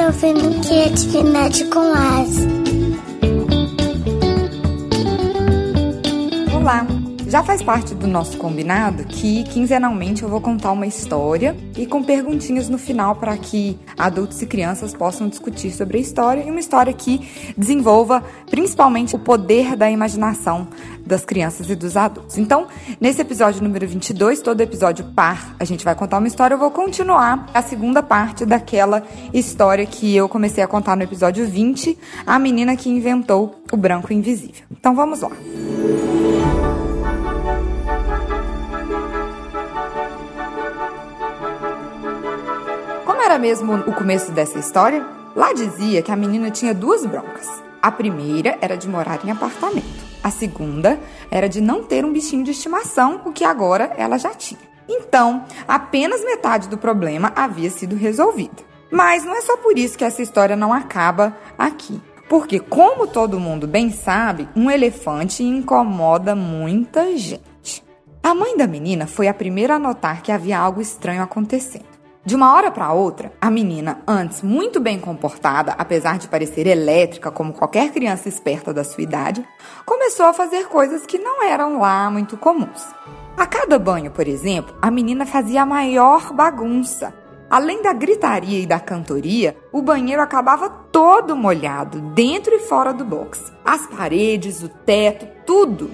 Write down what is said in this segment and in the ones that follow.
está ouvindo Criatividade com As. Olá! Já faz parte do nosso combinado que quinzenalmente eu vou contar uma história e com perguntinhas no final para que adultos e crianças possam discutir sobre a história e uma história que desenvolva principalmente o poder da imaginação das crianças e dos adultos. Então, nesse episódio número 22, todo episódio par, a gente vai contar uma história. Eu vou continuar a segunda parte daquela história que eu comecei a contar no episódio 20, a menina que inventou o branco invisível. Então, vamos lá. era mesmo o começo dessa história? Lá dizia que a menina tinha duas broncas. A primeira era de morar em apartamento. A segunda era de não ter um bichinho de estimação, o que agora ela já tinha. Então, apenas metade do problema havia sido resolvida. Mas não é só por isso que essa história não acaba aqui. Porque, como todo mundo bem sabe, um elefante incomoda muita gente. A mãe da menina foi a primeira a notar que havia algo estranho acontecendo. De uma hora para outra, a menina, antes muito bem comportada, apesar de parecer elétrica como qualquer criança esperta da sua idade, começou a fazer coisas que não eram lá muito comuns. A cada banho, por exemplo, a menina fazia a maior bagunça. Além da gritaria e da cantoria, o banheiro acabava todo molhado, dentro e fora do box. As paredes, o teto, tudo.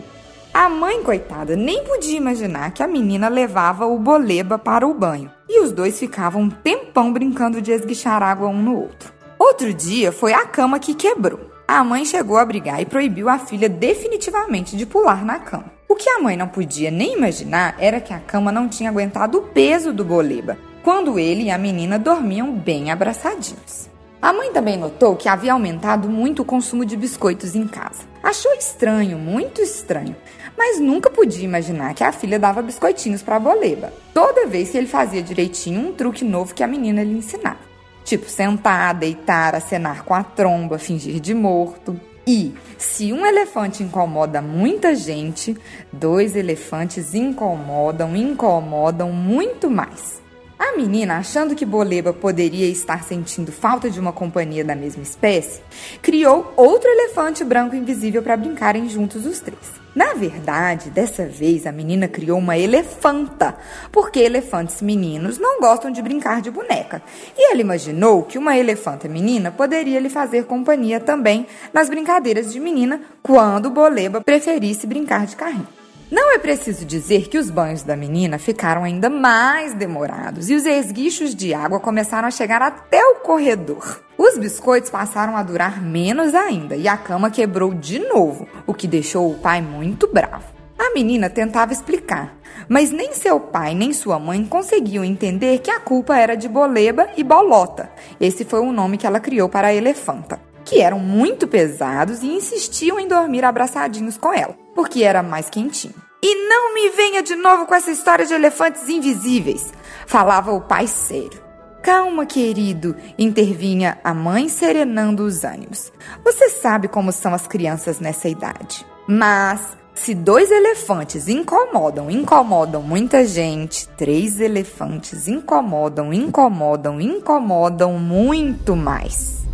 A mãe, coitada, nem podia imaginar que a menina levava o boleba para o banho e os dois ficavam um tempão brincando de esguichar água um no outro. Outro dia foi a cama que quebrou. A mãe chegou a brigar e proibiu a filha definitivamente de pular na cama. O que a mãe não podia nem imaginar era que a cama não tinha aguentado o peso do boleba, quando ele e a menina dormiam bem abraçadinhos. A mãe também notou que havia aumentado muito o consumo de biscoitos em casa. Achou estranho, muito estranho, mas nunca podia imaginar que a filha dava biscoitinhos para a boleba. Toda vez que ele fazia direitinho um truque novo que a menina lhe ensinava. Tipo sentar, deitar, acenar com a tromba, fingir de morto. E se um elefante incomoda muita gente, dois elefantes incomodam, incomodam muito mais. A menina, achando que Boleba poderia estar sentindo falta de uma companhia da mesma espécie, criou outro elefante branco invisível para brincarem juntos os três. Na verdade, dessa vez a menina criou uma elefanta, porque elefantes meninos não gostam de brincar de boneca. E ela imaginou que uma elefanta menina poderia lhe fazer companhia também nas brincadeiras de menina quando Boleba preferisse brincar de carrinho. Não é preciso dizer que os banhos da menina ficaram ainda mais demorados e os esguichos de água começaram a chegar até o corredor. Os biscoitos passaram a durar menos ainda e a cama quebrou de novo, o que deixou o pai muito bravo. A menina tentava explicar, mas nem seu pai nem sua mãe conseguiam entender que a culpa era de Boleba e Bolota. Esse foi o nome que ela criou para a elefanta, que eram muito pesados e insistiam em dormir abraçadinhos com ela porque era mais quentinho. E não me venha de novo com essa história de elefantes invisíveis, falava o pai sério. Calma, querido, intervinha a mãe serenando os ânimos. Você sabe como são as crianças nessa idade. Mas se dois elefantes incomodam, incomodam muita gente, três elefantes incomodam, incomodam, incomodam muito mais.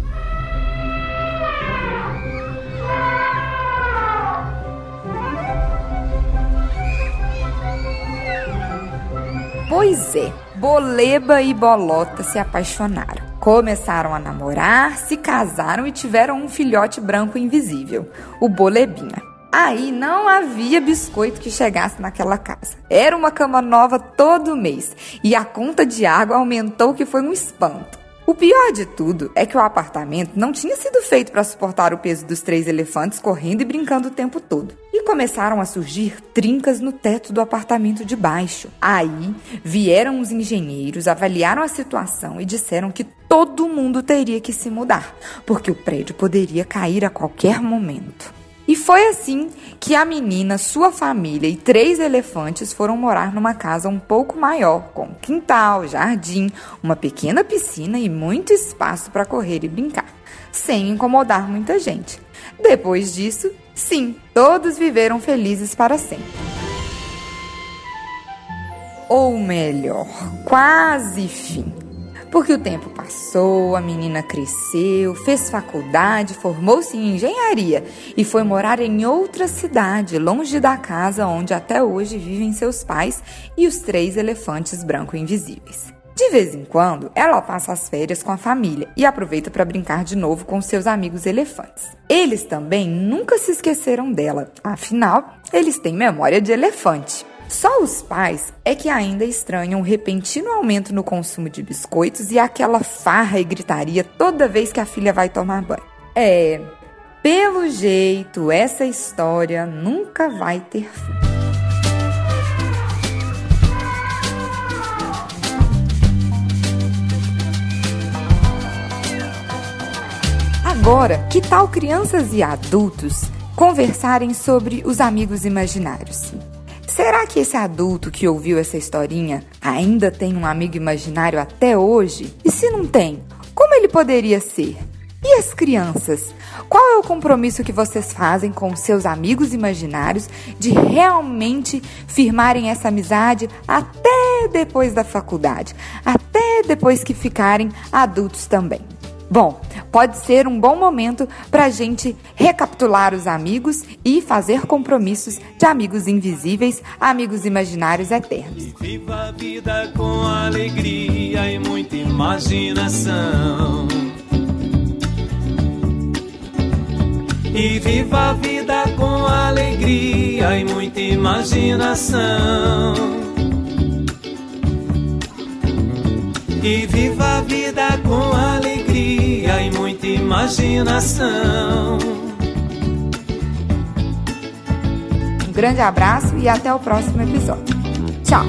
Pois é, Boleba e Bolota se apaixonaram. Começaram a namorar, se casaram e tiveram um filhote branco invisível, o Bolebinha. Aí não havia biscoito que chegasse naquela casa. Era uma cama nova todo mês e a conta de água aumentou que foi um espanto. O pior de tudo é que o apartamento não tinha sido feito para suportar o peso dos três elefantes correndo e brincando o tempo todo. E começaram a surgir trincas no teto do apartamento de baixo. Aí vieram os engenheiros, avaliaram a situação e disseram que todo mundo teria que se mudar, porque o prédio poderia cair a qualquer momento. E foi assim que a menina, sua família e três elefantes foram morar numa casa um pouco maior, com quintal, jardim, uma pequena piscina e muito espaço para correr e brincar, sem incomodar muita gente. Depois disso, sim, todos viveram felizes para sempre. Ou melhor, quase fim. Porque o tempo passou, a menina cresceu, fez faculdade, formou-se em engenharia e foi morar em outra cidade, longe da casa onde até hoje vivem seus pais e os três elefantes branco invisíveis. De vez em quando, ela passa as férias com a família e aproveita para brincar de novo com seus amigos elefantes. Eles também nunca se esqueceram dela, afinal, eles têm memória de elefante. Só os pais é que ainda estranham o repentino aumento no consumo de biscoitos e aquela farra e gritaria toda vez que a filha vai tomar banho. É, pelo jeito, essa história nunca vai ter fim. Agora, que tal crianças e adultos conversarem sobre os amigos imaginários? Será que esse adulto que ouviu essa historinha ainda tem um amigo imaginário até hoje? E se não tem, como ele poderia ser? E as crianças? Qual é o compromisso que vocês fazem com seus amigos imaginários de realmente firmarem essa amizade até depois da faculdade, até depois que ficarem adultos também? Bom, pode ser um bom momento para a gente recapitular os amigos e fazer compromissos de amigos invisíveis, amigos imaginários eternos. E viva a vida com alegria e muita imaginação. E viva a vida com alegria e muita imaginação. E viva a vida com alegria imaginação. Um grande abraço e até o próximo episódio. Tchau!